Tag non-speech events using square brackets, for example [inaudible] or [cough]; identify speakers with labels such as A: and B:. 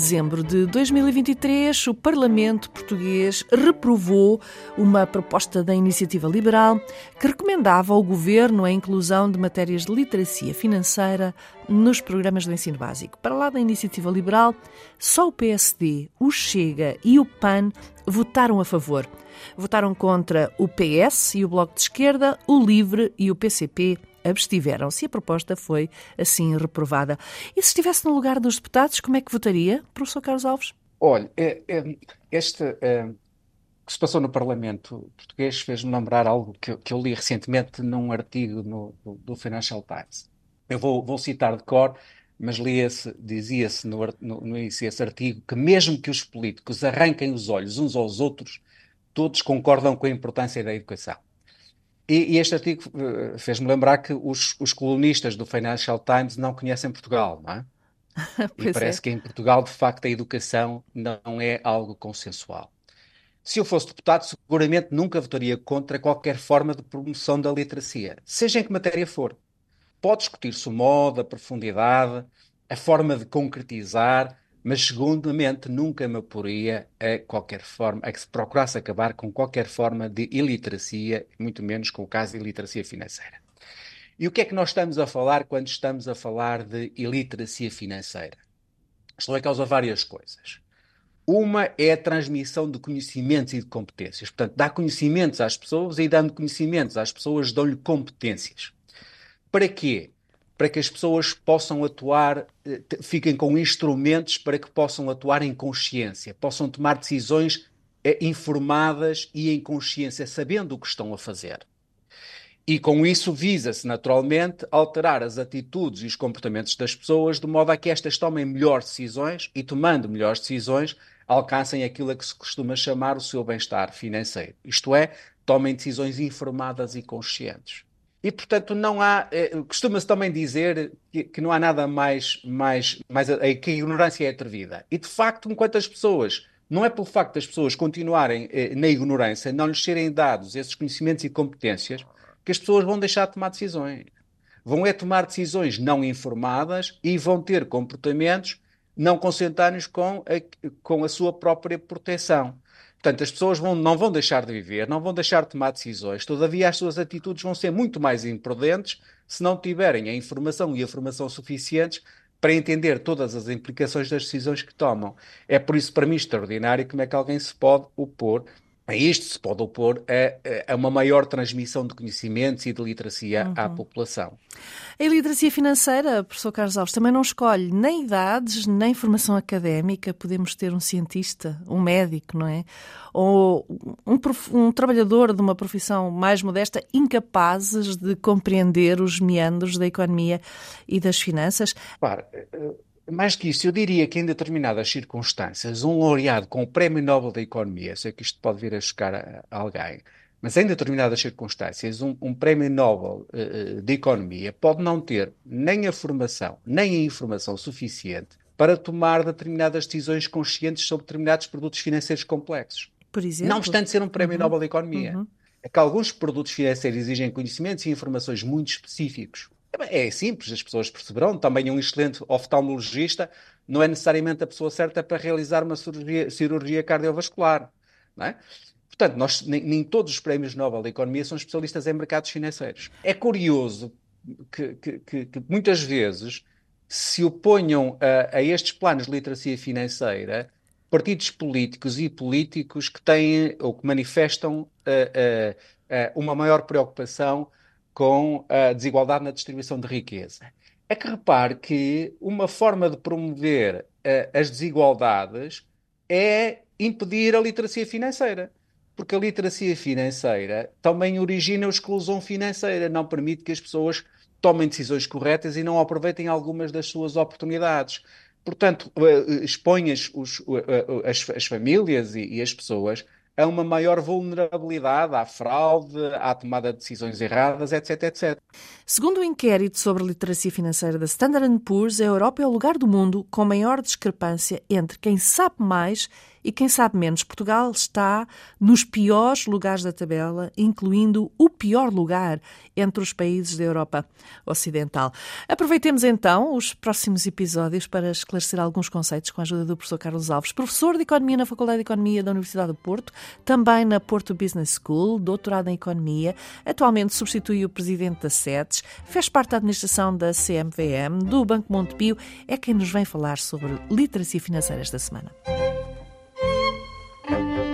A: Dezembro de 2023, o Parlamento português reprovou uma proposta da Iniciativa Liberal que recomendava ao governo a inclusão de matérias de literacia financeira nos programas do ensino básico. Para lá da Iniciativa Liberal, só o PSD, o Chega e o PAN votaram a favor. Votaram contra o PS e o Bloco de Esquerda, o Livre e o PCP abstiveram-se e a proposta foi assim reprovada. E se estivesse no lugar dos deputados, como é que votaria, professor Carlos Alves?
B: Olha, é, é, este é, que se passou no Parlamento português fez-me lembrar algo que, que, eu li recentemente num artigo no, do, do Financial Times. Eu vou, vou citar de cor, mas dizia-se no, no, no artigo que mesmo que os políticos arranquem os olhos uns aos outros, todos concordam com a importância da educação. E, e este artigo uh, fez-me lembrar que os, os, colunistas do Financial Times não conhecem Portugal, não é? [laughs] e parece é. que em Portugal, de facto, a educação não é algo consensual. Se eu fosse deputado, seguramente nunca votaria contra qualquer forma de promoção da literacia, seja em que matéria for. Pode discutir-se o modo, a profundidade, a forma de concretizar, mas segundamente nunca me oporia a qualquer forma, a que se procurasse acabar com qualquer forma de iliteracia, muito menos com o caso de iliteracia financeira. E o que é que nós estamos a falar quando estamos a falar de iliteracia financeira? Estão a causa várias coisas. Uma é a transmissão de conhecimentos e de competências. Portanto, dá conhecimentos às pessoas e dando conhecimentos às pessoas dão-lhe competências. Para quê? Para que as pessoas possam atuar, eh, fiquem com instrumentos para que possam atuar em consciência, possam tomar decisões eh, informadas e em consciência, sabendo o que estão a fazer. E com isso visa-se, naturalmente, alterar as atitudes e os comportamentos das pessoas de modo a que estas tomem melhores decisões e, tomando melhores decisões, alcancem aquilo a que se costuma chamar o seu bem-estar financeiro. Isto é, tomem decisões informadas e conscientes. E, portanto, não há. É, Costuma-se também dizer que, que, não há nada mais. mais, mais que a ignorância é atrevida. E, de facto, enquanto as pessoas. Não é pelo facto das pessoas continuarem eh, na ignorância, não lhes serem dados esses conhecimentos e competências, que as pessoas vão deixar de tomar decisões. Vão é tomar decisões não informadas e vão ter comportamentos não consentâneos com a, com a sua própria proteção. Portanto, as pessoas vão, não vão deixar de viver, não vão deixar de tomar decisões, todavia as suas atitudes vão ser muito mais imprudentes se não tiverem a informação e a formação suficientes para entender todas as implicações das decisões que tomam. É por isso, para mim, extraordinário como é que alguém se pode opor a isto, se pode opor a, a uma maior transmissão de conhecimentos e de literacia uhum. à população.
A: A iliteracia financeira, professor Carlos Alves, também não escolhe nem idades, nem formação académica. Podemos ter um cientista, um médico, não é? Ou um, um trabalhador de uma profissão mais modesta, incapazes de compreender os meandros da economia e das finanças.
B: Claro, eh, mais que isso, eu diria que em determinadas circunstâncias, um laureado com o Prémio Nobel da Economia, sei que isto pode vir a chocar a, a alguém, mas em determinadas circunstâncias, um, um prémio Nobel uh, de Economia pode não ter nem a formação, nem a informação suficiente para tomar determinadas decisões conscientes sobre determinados produtos financeiros complexos.
A: Por exemplo?
B: Não obstante ser um prémio uhum. Nobel de Economia. Uhum. É que alguns produtos financeiros exigem conhecimentos e informações muito específicos. É simples, as pessoas perceberão. Também um excelente oftalmologista não é necessariamente a pessoa certa para realizar uma cirurgia, cirurgia cardiovascular. Não é? Portanto, nós, nem, nem, todos os prémios Nobel da Economia são especialistas em mercados financeiros. É curioso que, que, que, que muitas vezes se oponham a, a, estes planos de literacia financeira partidos políticos e políticos que têm ou que manifestam uh, uh, uh, uma maior preocupação com a desigualdade na distribuição de riqueza. É que repare que uma forma de promover as desigualdades é impedir a literacia financeira porque a literacia financeira também origina a exclusão financeira, não permite que as pessoas tomem decisões corretas e não aproveitem algumas das suas oportunidades. Portanto, eh, expõe as, as, as famílias e, e, as pessoas a uma maior vulnerabilidade à fraude, à tomada de decisões erradas, etc, etc.
A: Segundo o um inquérito sobre literacia financeira da Standard Poor's, a Europa é o lugar do mundo com maior discrepância entre quem sabe mais e quem sabe menos. Portugal está nos piores lugares da tabela, incluindo o pior lugar entre os países da Europa Ocidental. Aproveitemos então os próximos episódios para esclarecer alguns conceitos com a ajuda do professor Carlos Alves, professor de Economia na Faculdade de Economia da Universidade do Porto, também na Porto Business School, doutorado em Economia, atualmente substitui o presidente da SETES, fez parte da administração da CMVM, do Banco Montepio, é quem nos vem falar sobre literacia financeira esta semana.